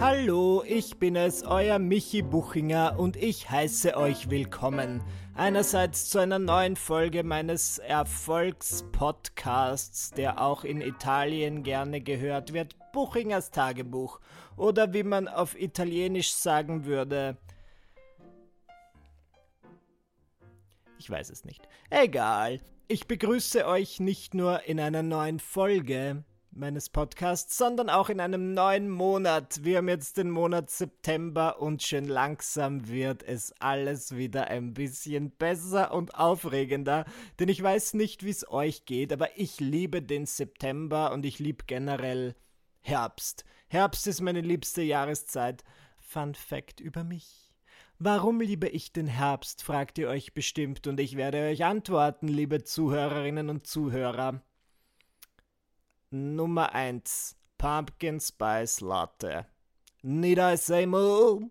Hallo, ich bin es, euer Michi Buchinger und ich heiße euch willkommen. Einerseits zu einer neuen Folge meines Erfolgspodcasts, der auch in Italien gerne gehört wird, Buchingers Tagebuch oder wie man auf Italienisch sagen würde. Ich weiß es nicht. Egal. Ich begrüße euch nicht nur in einer neuen Folge, meines Podcasts, sondern auch in einem neuen Monat. Wir haben jetzt den Monat September und schön langsam wird es alles wieder ein bisschen besser und aufregender. Denn ich weiß nicht, wie es euch geht, aber ich liebe den September und ich liebe generell Herbst. Herbst ist meine liebste Jahreszeit. Fun Fact über mich. Warum liebe ich den Herbst, fragt ihr euch bestimmt, und ich werde euch antworten, liebe Zuhörerinnen und Zuhörer. Nummer 1. Pumpkin Spice Latte. Need I say more?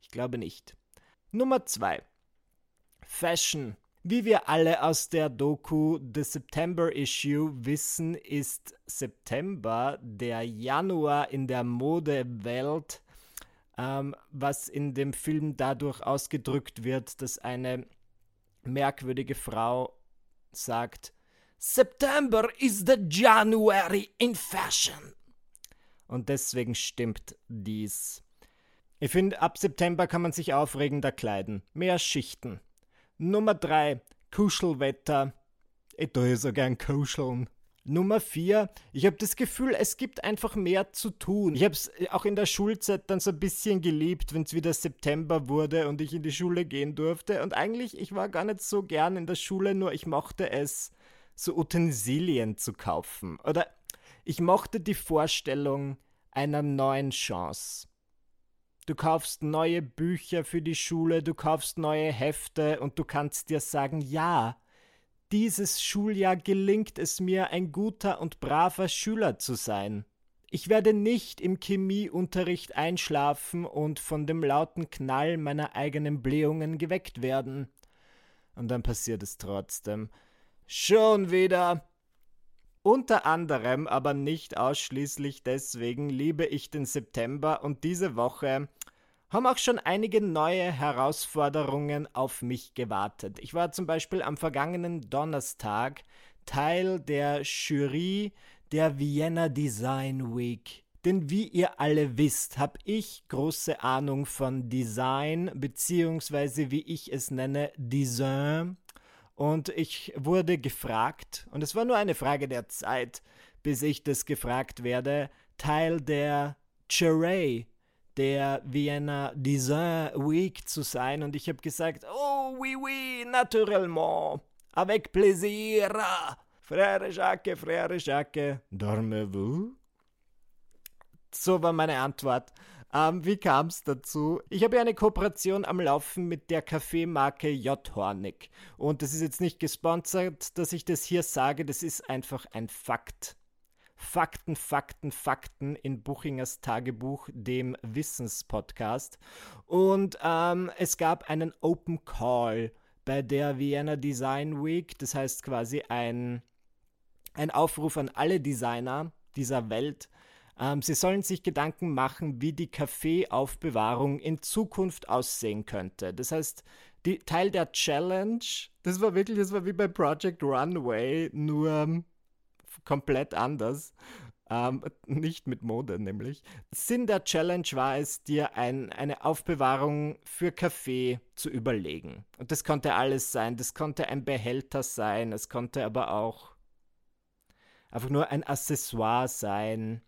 Ich glaube nicht. Nummer 2. Fashion. Wie wir alle aus der Doku The September Issue wissen, ist September der Januar in der Modewelt, ähm, was in dem Film dadurch ausgedrückt wird, dass eine merkwürdige Frau sagt, September is the January in fashion. Und deswegen stimmt dies. Ich finde, ab September kann man sich aufregender kleiden. Mehr Schichten. Nummer 3. Kuschelwetter. Ich tue so gern kuscheln. Nummer 4. Ich habe das Gefühl, es gibt einfach mehr zu tun. Ich habe es auch in der Schulzeit dann so ein bisschen geliebt, wenn es wieder September wurde und ich in die Schule gehen durfte. Und eigentlich, ich war gar nicht so gern in der Schule, nur ich mochte es so Utensilien zu kaufen. Oder ich mochte die Vorstellung einer neuen Chance. Du kaufst neue Bücher für die Schule, du kaufst neue Hefte und du kannst dir sagen, ja, dieses Schuljahr gelingt es mir, ein guter und braver Schüler zu sein. Ich werde nicht im Chemieunterricht einschlafen und von dem lauten Knall meiner eigenen Blähungen geweckt werden. Und dann passiert es trotzdem. Schon wieder. Unter anderem, aber nicht ausschließlich deswegen, liebe ich den September und diese Woche haben auch schon einige neue Herausforderungen auf mich gewartet. Ich war zum Beispiel am vergangenen Donnerstag Teil der Jury der Vienna Design Week. Denn wie ihr alle wisst, habe ich große Ahnung von Design, beziehungsweise wie ich es nenne, Design und ich wurde gefragt, und es war nur eine Frage der Zeit, bis ich das gefragt werde, Teil der Jury der Vienna Design Week zu sein. Und ich habe gesagt, oh oui, oui, naturellement, avec plaisir. Frère Jacques, Frère Jacques, dormez-vous? So war meine Antwort. Ähm, wie kam es dazu? Ich habe ja eine Kooperation am Laufen mit der Kaffeemarke J. Hornig. Und das ist jetzt nicht gesponsert, dass ich das hier sage, das ist einfach ein Fakt. Fakten, Fakten, Fakten in Buchingers Tagebuch, dem Wissenspodcast. Und ähm, es gab einen Open Call bei der Vienna Design Week. Das heißt quasi ein, ein Aufruf an alle Designer dieser Welt, ähm, sie sollen sich Gedanken machen, wie die Kaffeeaufbewahrung in Zukunft aussehen könnte. Das heißt, die, Teil der Challenge, das war wirklich, das war wie bei Project Runway, nur komplett anders. Ähm, nicht mit Mode nämlich. Sinn der Challenge war es, dir ein, eine Aufbewahrung für Kaffee zu überlegen. Und das konnte alles sein. Das konnte ein Behälter sein, es konnte aber auch einfach nur ein Accessoire sein.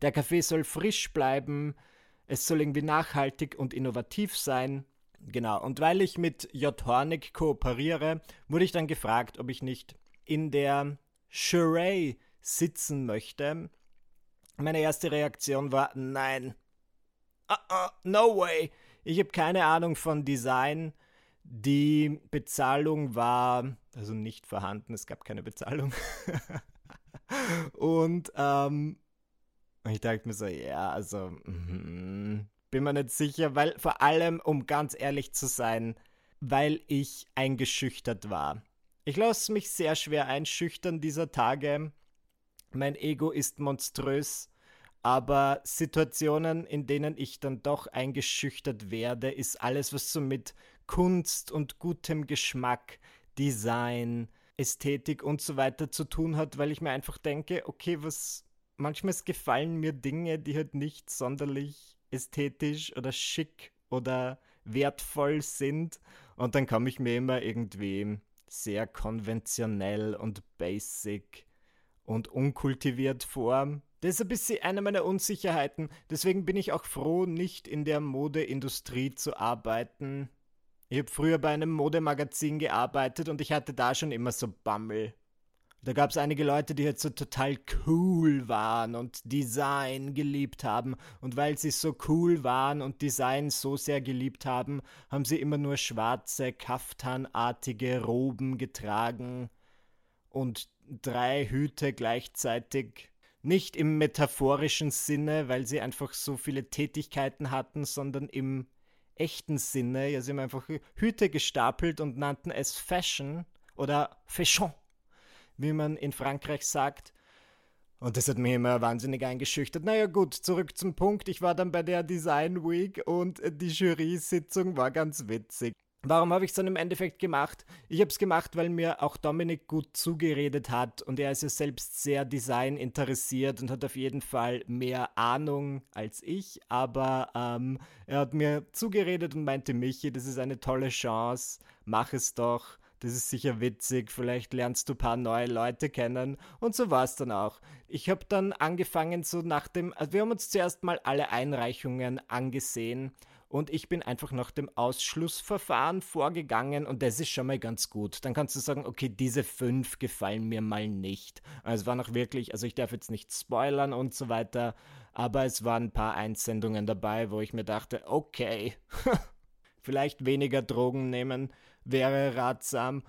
Der Kaffee soll frisch bleiben, es soll irgendwie nachhaltig und innovativ sein. Genau, und weil ich mit J. Hornig kooperiere, wurde ich dann gefragt, ob ich nicht in der Charade sitzen möchte. Meine erste Reaktion war nein. Uh -uh, no way. Ich habe keine Ahnung von Design. Die Bezahlung war also nicht vorhanden, es gab keine Bezahlung. und ähm, und ich dachte mir so, ja, also, mm, bin mir nicht sicher, weil vor allem, um ganz ehrlich zu sein, weil ich eingeschüchtert war. Ich lasse mich sehr schwer einschüchtern dieser Tage. Mein Ego ist monströs. aber Situationen, in denen ich dann doch eingeschüchtert werde, ist alles, was so mit Kunst und gutem Geschmack, Design, Ästhetik und so weiter zu tun hat, weil ich mir einfach denke, okay, was manchmal gefallen mir Dinge, die halt nicht sonderlich ästhetisch oder schick oder wertvoll sind und dann komme ich mir immer irgendwie sehr konventionell und basic und unkultiviert vor. Das ist ein bisschen eine meiner Unsicherheiten. Deswegen bin ich auch froh, nicht in der Modeindustrie zu arbeiten. Ich habe früher bei einem Modemagazin gearbeitet und ich hatte da schon immer so Bammel. Da gab es einige Leute, die halt so total cool waren und Design geliebt haben. Und weil sie so cool waren und Design so sehr geliebt haben, haben sie immer nur schwarze, kaftanartige Roben getragen und drei Hüte gleichzeitig. Nicht im metaphorischen Sinne, weil sie einfach so viele Tätigkeiten hatten, sondern im echten Sinne. Ja, sie haben einfach Hüte gestapelt und nannten es Fashion oder Fashion wie man in Frankreich sagt. Und das hat mich immer wahnsinnig eingeschüchtert. Naja gut, zurück zum Punkt. Ich war dann bei der Design Week und die Jury-Sitzung war ganz witzig. Warum habe ich es dann im Endeffekt gemacht? Ich habe es gemacht, weil mir auch Dominik gut zugeredet hat und er ist ja selbst sehr Design interessiert und hat auf jeden Fall mehr Ahnung als ich, aber ähm, er hat mir zugeredet und meinte, Michi, das ist eine tolle Chance, mach es doch das ist sicher witzig, vielleicht lernst du ein paar neue Leute kennen und so war es dann auch. Ich habe dann angefangen so nach dem, also wir haben uns zuerst mal alle Einreichungen angesehen und ich bin einfach nach dem Ausschlussverfahren vorgegangen und das ist schon mal ganz gut. Dann kannst du sagen, okay, diese fünf gefallen mir mal nicht. Also es war noch wirklich, also ich darf jetzt nicht spoilern und so weiter, aber es waren ein paar Einsendungen dabei, wo ich mir dachte, okay, vielleicht weniger Drogen nehmen wäre ratsam.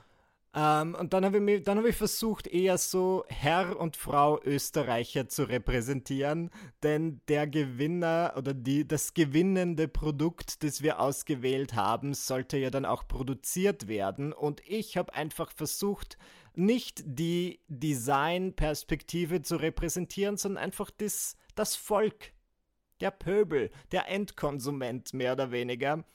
Ähm, und dann habe ich, hab ich versucht, eher so Herr und Frau Österreicher zu repräsentieren, denn der Gewinner oder die, das gewinnende Produkt, das wir ausgewählt haben, sollte ja dann auch produziert werden. Und ich habe einfach versucht, nicht die Design-Perspektive zu repräsentieren, sondern einfach das, das Volk, der Pöbel, der Endkonsument mehr oder weniger.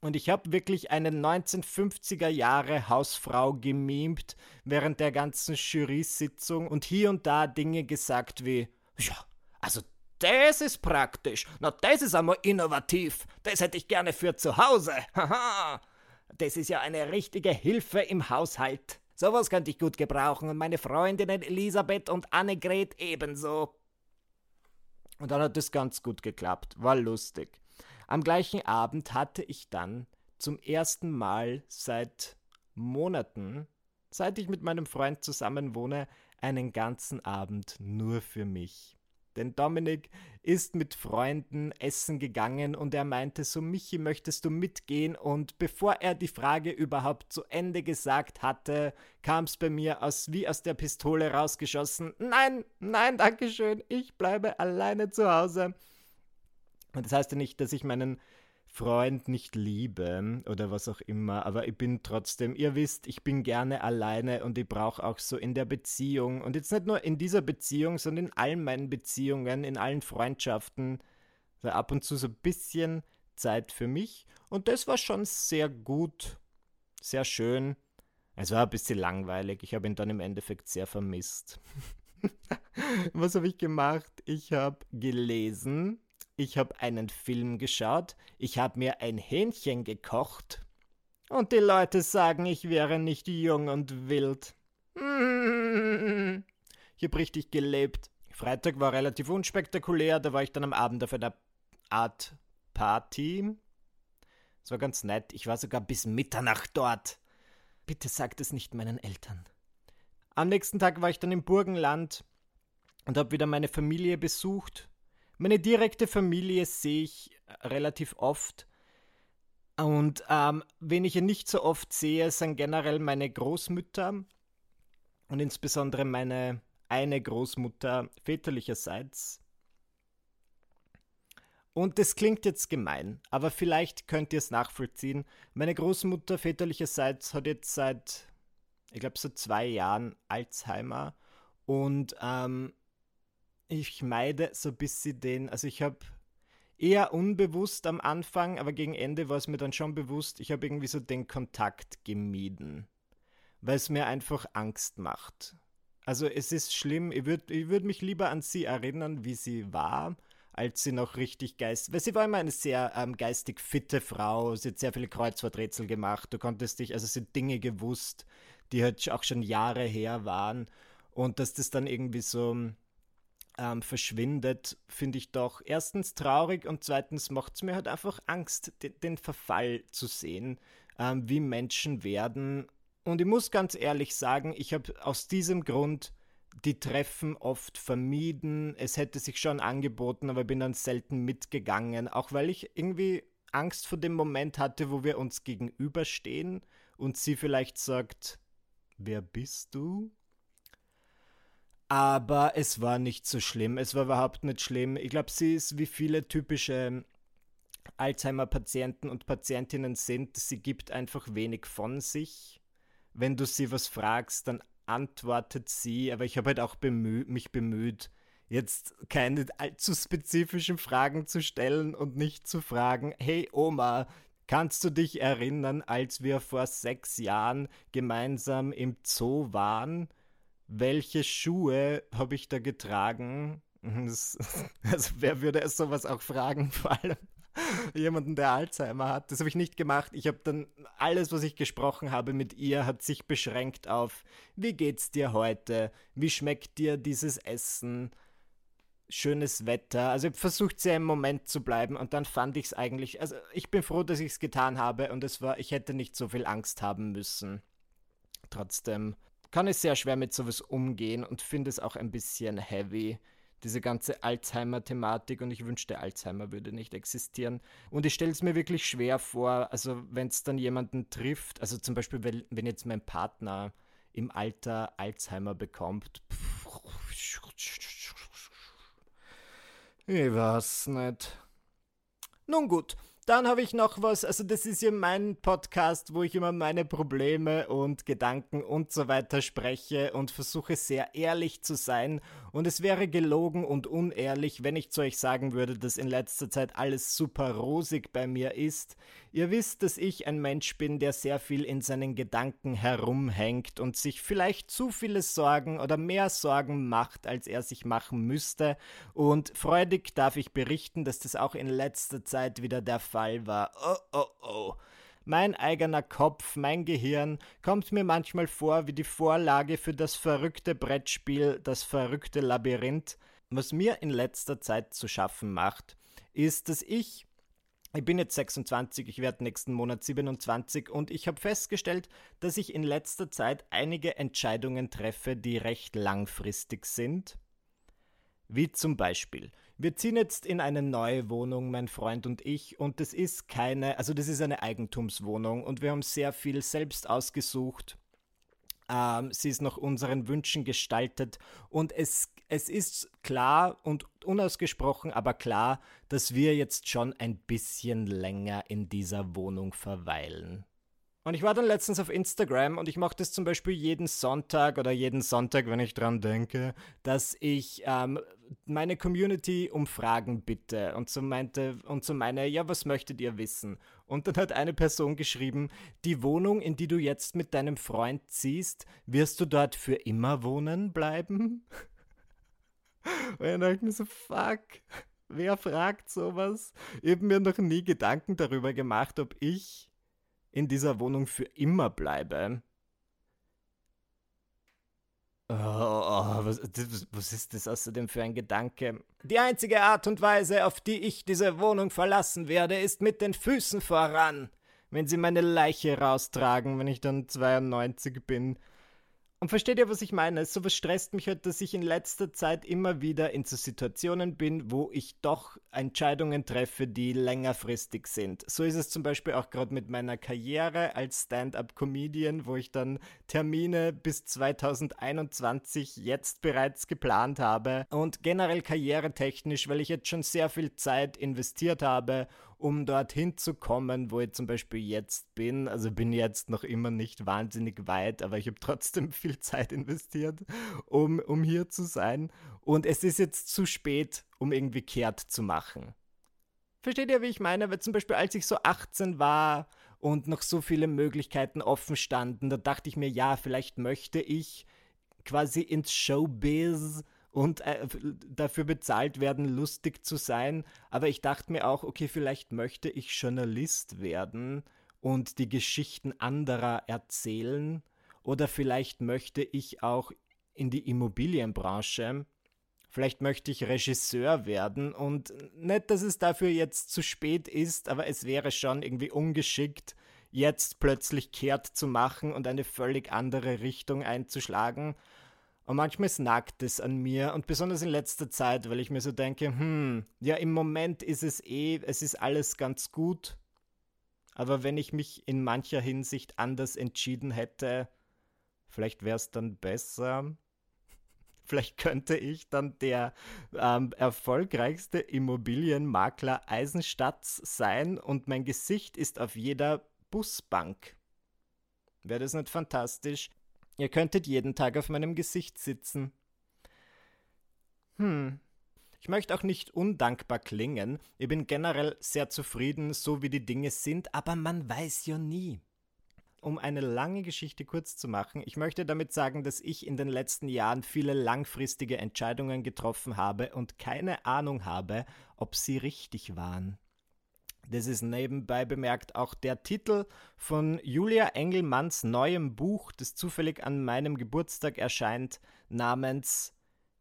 Und ich habe wirklich eine 1950er Jahre Hausfrau gemimt während der ganzen Jury-Sitzung und hier und da Dinge gesagt wie, ja, also das ist praktisch, na das ist einmal innovativ, das hätte ich gerne für zu Hause, haha, das ist ja eine richtige Hilfe im Haushalt. Sowas könnte ich gut gebrauchen und meine Freundinnen Elisabeth und Annegret ebenso. Und dann hat es ganz gut geklappt, war lustig. Am gleichen Abend hatte ich dann zum ersten Mal seit Monaten, seit ich mit meinem Freund zusammen wohne, einen ganzen Abend nur für mich. Denn Dominik ist mit Freunden essen gegangen und er meinte so, Michi, möchtest du mitgehen? Und bevor er die Frage überhaupt zu Ende gesagt hatte, kam es bei mir aus wie aus der Pistole rausgeschossen. Nein, nein, danke schön, ich bleibe alleine zu Hause. Das heißt ja nicht, dass ich meinen Freund nicht liebe oder was auch immer, aber ich bin trotzdem, ihr wisst, ich bin gerne alleine und ich brauche auch so in der Beziehung und jetzt nicht nur in dieser Beziehung, sondern in allen meinen Beziehungen, in allen Freundschaften, so ab und zu so ein bisschen Zeit für mich und das war schon sehr gut, sehr schön. Es war ein bisschen langweilig, ich habe ihn dann im Endeffekt sehr vermisst. was habe ich gemacht? Ich habe gelesen, ich habe einen Film geschaut, ich habe mir ein Hähnchen gekocht. Und die Leute sagen, ich wäre nicht jung und wild. Ich habe richtig gelebt. Freitag war relativ unspektakulär, da war ich dann am Abend auf einer Art Party. Es war ganz nett, ich war sogar bis Mitternacht dort. Bitte sagt es nicht meinen Eltern. Am nächsten Tag war ich dann im Burgenland und habe wieder meine Familie besucht. Meine direkte Familie sehe ich äh, relativ oft. Und ähm, wen ich nicht so oft sehe, sind generell meine Großmütter und insbesondere meine eine Großmutter väterlicherseits. Und das klingt jetzt gemein, aber vielleicht könnt ihr es nachvollziehen. Meine Großmutter väterlicherseits hat jetzt seit, ich glaube, so zwei Jahren Alzheimer und ähm, ich meide so ein bisschen den, also ich habe eher unbewusst am Anfang, aber gegen Ende war es mir dann schon bewusst, ich habe irgendwie so den Kontakt gemieden, weil es mir einfach Angst macht. Also es ist schlimm, ich würde ich würd mich lieber an sie erinnern, wie sie war, als sie noch richtig geistig, weil sie war immer eine sehr ähm, geistig fitte Frau, sie hat sehr viele Kreuzworträtsel gemacht, du konntest dich, also sie hat Dinge gewusst, die halt auch schon Jahre her waren und dass das dann irgendwie so ähm, verschwindet, finde ich doch erstens traurig und zweitens macht es mir halt einfach Angst, den, den Verfall zu sehen, ähm, wie Menschen werden. Und ich muss ganz ehrlich sagen, ich habe aus diesem Grund die Treffen oft vermieden. Es hätte sich schon angeboten, aber ich bin dann selten mitgegangen, auch weil ich irgendwie Angst vor dem Moment hatte, wo wir uns gegenüberstehen und sie vielleicht sagt, wer bist du? Aber es war nicht so schlimm. Es war überhaupt nicht schlimm. Ich glaube, sie ist wie viele typische Alzheimer-Patienten und Patientinnen sind. Sie gibt einfach wenig von sich. Wenn du sie was fragst, dann antwortet sie. Aber ich habe halt auch bemüh mich bemüht, jetzt keine allzu spezifischen Fragen zu stellen und nicht zu fragen, hey Oma, kannst du dich erinnern, als wir vor sechs Jahren gemeinsam im Zoo waren? Welche Schuhe habe ich da getragen? Das, also wer würde es sowas auch fragen, vor allem jemanden, der Alzheimer hat. Das habe ich nicht gemacht. Ich habe dann alles, was ich gesprochen habe mit ihr, hat sich beschränkt auf, wie geht's dir heute? Wie schmeckt dir dieses Essen? Schönes Wetter. Also ich versucht sehr im Moment zu bleiben und dann fand ich es eigentlich, also ich bin froh, dass ich es getan habe und es war, ich hätte nicht so viel Angst haben müssen. Trotzdem kann ich sehr schwer mit sowas umgehen und finde es auch ein bisschen heavy, diese ganze Alzheimer-Thematik und ich wünschte, Alzheimer würde nicht existieren. Und ich stelle es mir wirklich schwer vor, also wenn es dann jemanden trifft, also zum Beispiel, wenn, wenn jetzt mein Partner im Alter Alzheimer bekommt. Ich weiß nicht. Nun gut, dann habe ich noch was, also das ist ja mein Podcast, wo ich immer meine Probleme und Gedanken und so weiter spreche und versuche sehr ehrlich zu sein. Und es wäre gelogen und unehrlich, wenn ich zu euch sagen würde, dass in letzter Zeit alles super rosig bei mir ist. Ihr wisst, dass ich ein Mensch bin, der sehr viel in seinen Gedanken herumhängt und sich vielleicht zu viele Sorgen oder mehr Sorgen macht, als er sich machen müsste. Und freudig darf ich berichten, dass das auch in letzter Zeit wieder der Fall war. Oh, oh, oh. Mein eigener Kopf, mein Gehirn kommt mir manchmal vor wie die Vorlage für das verrückte Brettspiel, das verrückte Labyrinth. Was mir in letzter Zeit zu schaffen macht, ist, dass ich ich bin jetzt 26, ich werde nächsten Monat 27 und ich habe festgestellt, dass ich in letzter Zeit einige Entscheidungen treffe, die recht langfristig sind. Wie zum Beispiel, wir ziehen jetzt in eine neue Wohnung, mein Freund und ich, und das ist keine, also das ist eine Eigentumswohnung und wir haben sehr viel selbst ausgesucht. Ähm, sie ist nach unseren Wünschen gestaltet und es es ist klar und unausgesprochen, aber klar, dass wir jetzt schon ein bisschen länger in dieser Wohnung verweilen. Und ich war dann letztens auf Instagram und ich mache das zum Beispiel jeden Sonntag oder jeden Sonntag, wenn ich dran denke, dass ich ähm, meine Community um Fragen bitte und so meinte und so meine, ja, was möchtet ihr wissen? Und dann hat eine Person geschrieben, die Wohnung, in die du jetzt mit deinem Freund ziehst, wirst du dort für immer wohnen bleiben? Und dann dachte ich mir so, fuck, wer fragt sowas? Ich habe mir noch nie Gedanken darüber gemacht, ob ich in dieser Wohnung für immer bleibe. Oh, oh, was, was, ist das außerdem für ein Gedanke? Die einzige Art und Weise, auf die ich diese Wohnung verlassen werde, ist mit den Füßen voran. Wenn sie meine Leiche raustragen, wenn ich dann 92 bin. Und versteht ihr, was ich meine? So was stresst mich halt, dass ich in letzter Zeit immer wieder in so Situationen bin, wo ich doch Entscheidungen treffe, die längerfristig sind. So ist es zum Beispiel auch gerade mit meiner Karriere als Stand-up-Comedian, wo ich dann Termine bis 2021 jetzt bereits geplant habe und generell karrieretechnisch, weil ich jetzt schon sehr viel Zeit investiert habe um dorthin zu kommen, wo ich zum Beispiel jetzt bin. Also bin jetzt noch immer nicht wahnsinnig weit, aber ich habe trotzdem viel Zeit investiert, um, um hier zu sein. Und es ist jetzt zu spät, um irgendwie kehrt zu machen. Versteht ihr, wie ich meine? Weil zum Beispiel, als ich so 18 war und noch so viele Möglichkeiten offen standen, da dachte ich mir, ja, vielleicht möchte ich quasi ins Showbiz und äh, dafür bezahlt werden, lustig zu sein. Aber ich dachte mir auch, okay, vielleicht möchte ich Journalist werden und die Geschichten anderer erzählen. Oder vielleicht möchte ich auch in die Immobilienbranche. Vielleicht möchte ich Regisseur werden und nicht, dass es dafür jetzt zu spät ist, aber es wäre schon irgendwie ungeschickt, jetzt plötzlich kehrt zu machen und eine völlig andere Richtung einzuschlagen. Und manchmal nagt es an mir und besonders in letzter Zeit, weil ich mir so denke, hm, ja, im Moment ist es eh, es ist alles ganz gut. Aber wenn ich mich in mancher Hinsicht anders entschieden hätte, vielleicht wäre es dann besser. Vielleicht könnte ich dann der ähm, erfolgreichste Immobilienmakler Eisenstadts sein und mein Gesicht ist auf jeder Busbank. Wäre das nicht fantastisch? Ihr könntet jeden Tag auf meinem Gesicht sitzen. Hm. Ich möchte auch nicht undankbar klingen. Ich bin generell sehr zufrieden, so wie die Dinge sind, aber man weiß ja nie. Um eine lange Geschichte kurz zu machen, ich möchte damit sagen, dass ich in den letzten Jahren viele langfristige Entscheidungen getroffen habe und keine Ahnung habe, ob sie richtig waren. Das ist nebenbei bemerkt auch der Titel von Julia Engelmanns neuem Buch, das zufällig an meinem Geburtstag erscheint, namens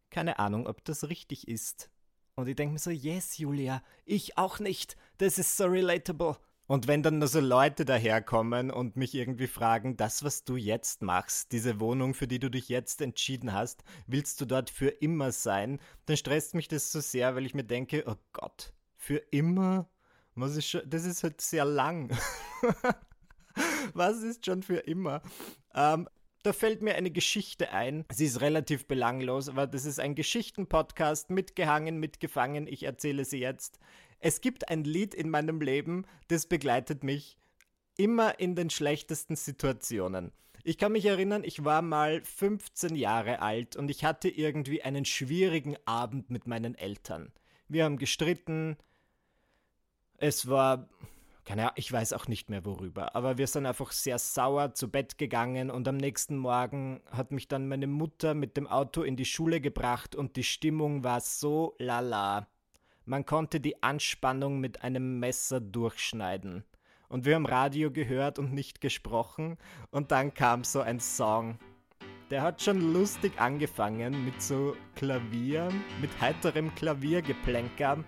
Keine Ahnung, ob das richtig ist. Und ich denke mir so, yes, Julia, ich auch nicht. Das ist so relatable. Und wenn dann nur so Leute daherkommen und mich irgendwie fragen, das, was du jetzt machst, diese Wohnung, für die du dich jetzt entschieden hast, willst du dort für immer sein, dann stresst mich das so sehr, weil ich mir denke, oh Gott, für immer? Was ist schon, das ist halt sehr lang. Was ist schon für immer? Ähm, da fällt mir eine Geschichte ein. Sie ist relativ belanglos, aber das ist ein Geschichtenpodcast, mitgehangen, mitgefangen. Ich erzähle sie jetzt. Es gibt ein Lied in meinem Leben, das begleitet mich immer in den schlechtesten Situationen. Ich kann mich erinnern, ich war mal 15 Jahre alt und ich hatte irgendwie einen schwierigen Abend mit meinen Eltern. Wir haben gestritten, es war, keine Ahnung, ich weiß auch nicht mehr worüber, aber wir sind einfach sehr sauer zu Bett gegangen und am nächsten Morgen hat mich dann meine Mutter mit dem Auto in die Schule gebracht und die Stimmung war so lala. Man konnte die Anspannung mit einem Messer durchschneiden. Und wir haben Radio gehört und nicht gesprochen und dann kam so ein Song. Der hat schon lustig angefangen mit so Klavier, mit heiterem Klaviergeplänker.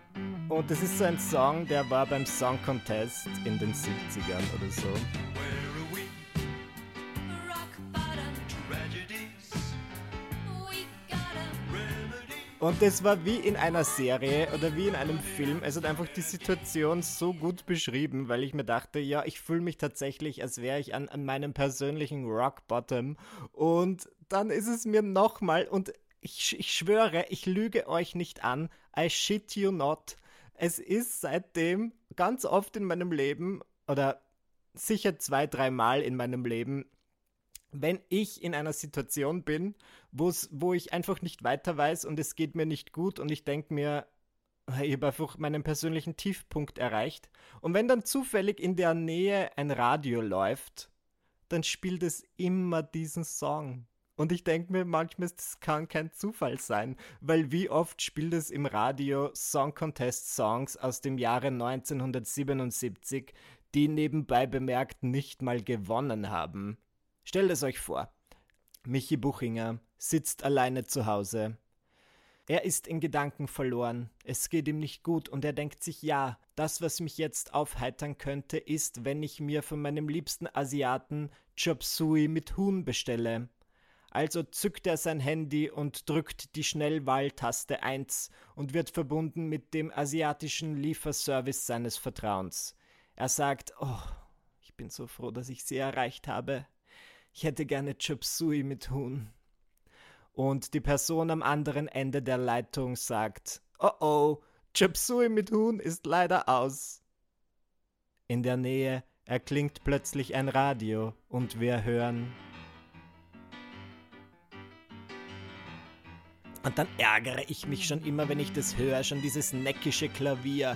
Und das ist so ein Song, der war beim Song Contest in den 70ern oder so. Und das war wie in einer Serie oder wie in einem Film. Es hat einfach die Situation so gut beschrieben, weil ich mir dachte, ja, ich fühle mich tatsächlich, als wäre ich an, an meinem persönlichen Rock Bottom. Und dann ist es mir nochmal, und ich, ich schwöre, ich lüge euch nicht an, I shit you not. Es ist seitdem ganz oft in meinem Leben oder sicher zwei, dreimal in meinem Leben wenn ich in einer Situation bin, wo ich einfach nicht weiter weiß und es geht mir nicht gut und ich denke mir, ich habe einfach meinen persönlichen Tiefpunkt erreicht. Und wenn dann zufällig in der Nähe ein Radio läuft, dann spielt es immer diesen Song. Und ich denke mir manchmal, das kann kein Zufall sein, weil wie oft spielt es im Radio Song Contest Songs aus dem Jahre 1977, die nebenbei bemerkt nicht mal gewonnen haben. Stellt es euch vor. Michi Buchinger sitzt alleine zu Hause. Er ist in Gedanken verloren, es geht ihm nicht gut und er denkt sich, ja, das, was mich jetzt aufheitern könnte, ist, wenn ich mir von meinem liebsten Asiaten Chop Suey mit Huhn bestelle. Also zückt er sein Handy und drückt die Schnellwahltaste 1 und wird verbunden mit dem asiatischen Lieferservice seines Vertrauens. Er sagt, oh, ich bin so froh, dass ich sie erreicht habe. Ich hätte gerne Chop Suey mit Huhn. Und die Person am anderen Ende der Leitung sagt, oh oh, Chop Suey mit Huhn ist leider aus. In der Nähe erklingt plötzlich ein Radio und wir hören. Und dann ärgere ich mich schon immer, wenn ich das höre, schon dieses neckische Klavier.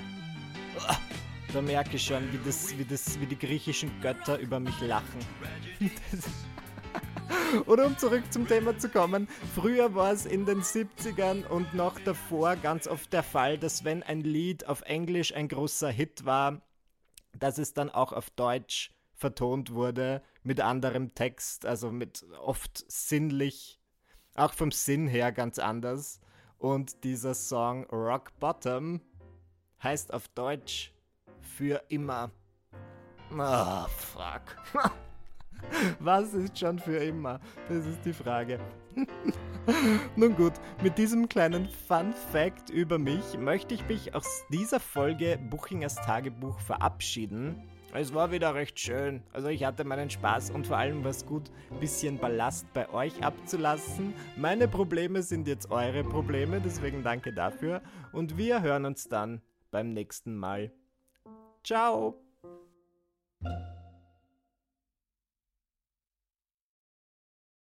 Da merke ich schon, wie, das, wie, das, wie die griechischen Götter über mich lachen. Oder um zurück zum Thema zu kommen, früher war es in den 70ern und noch davor ganz oft der Fall, dass wenn ein Lied auf Englisch ein großer Hit war, dass es dann auch auf Deutsch vertont wurde mit anderem Text, also mit oft sinnlich, auch vom Sinn her ganz anders. Und dieser Song Rock Bottom heißt auf Deutsch für immer. Ah, oh, fuck. Was ist schon für immer? Das ist die Frage. Nun gut, mit diesem kleinen Fun Fact über mich möchte ich mich aus dieser Folge Buchingers Tagebuch verabschieden. Es war wieder recht schön. Also ich hatte meinen Spaß und vor allem war es gut, ein bisschen Ballast bei euch abzulassen. Meine Probleme sind jetzt eure Probleme, deswegen danke dafür. Und wir hören uns dann beim nächsten Mal. Ciao.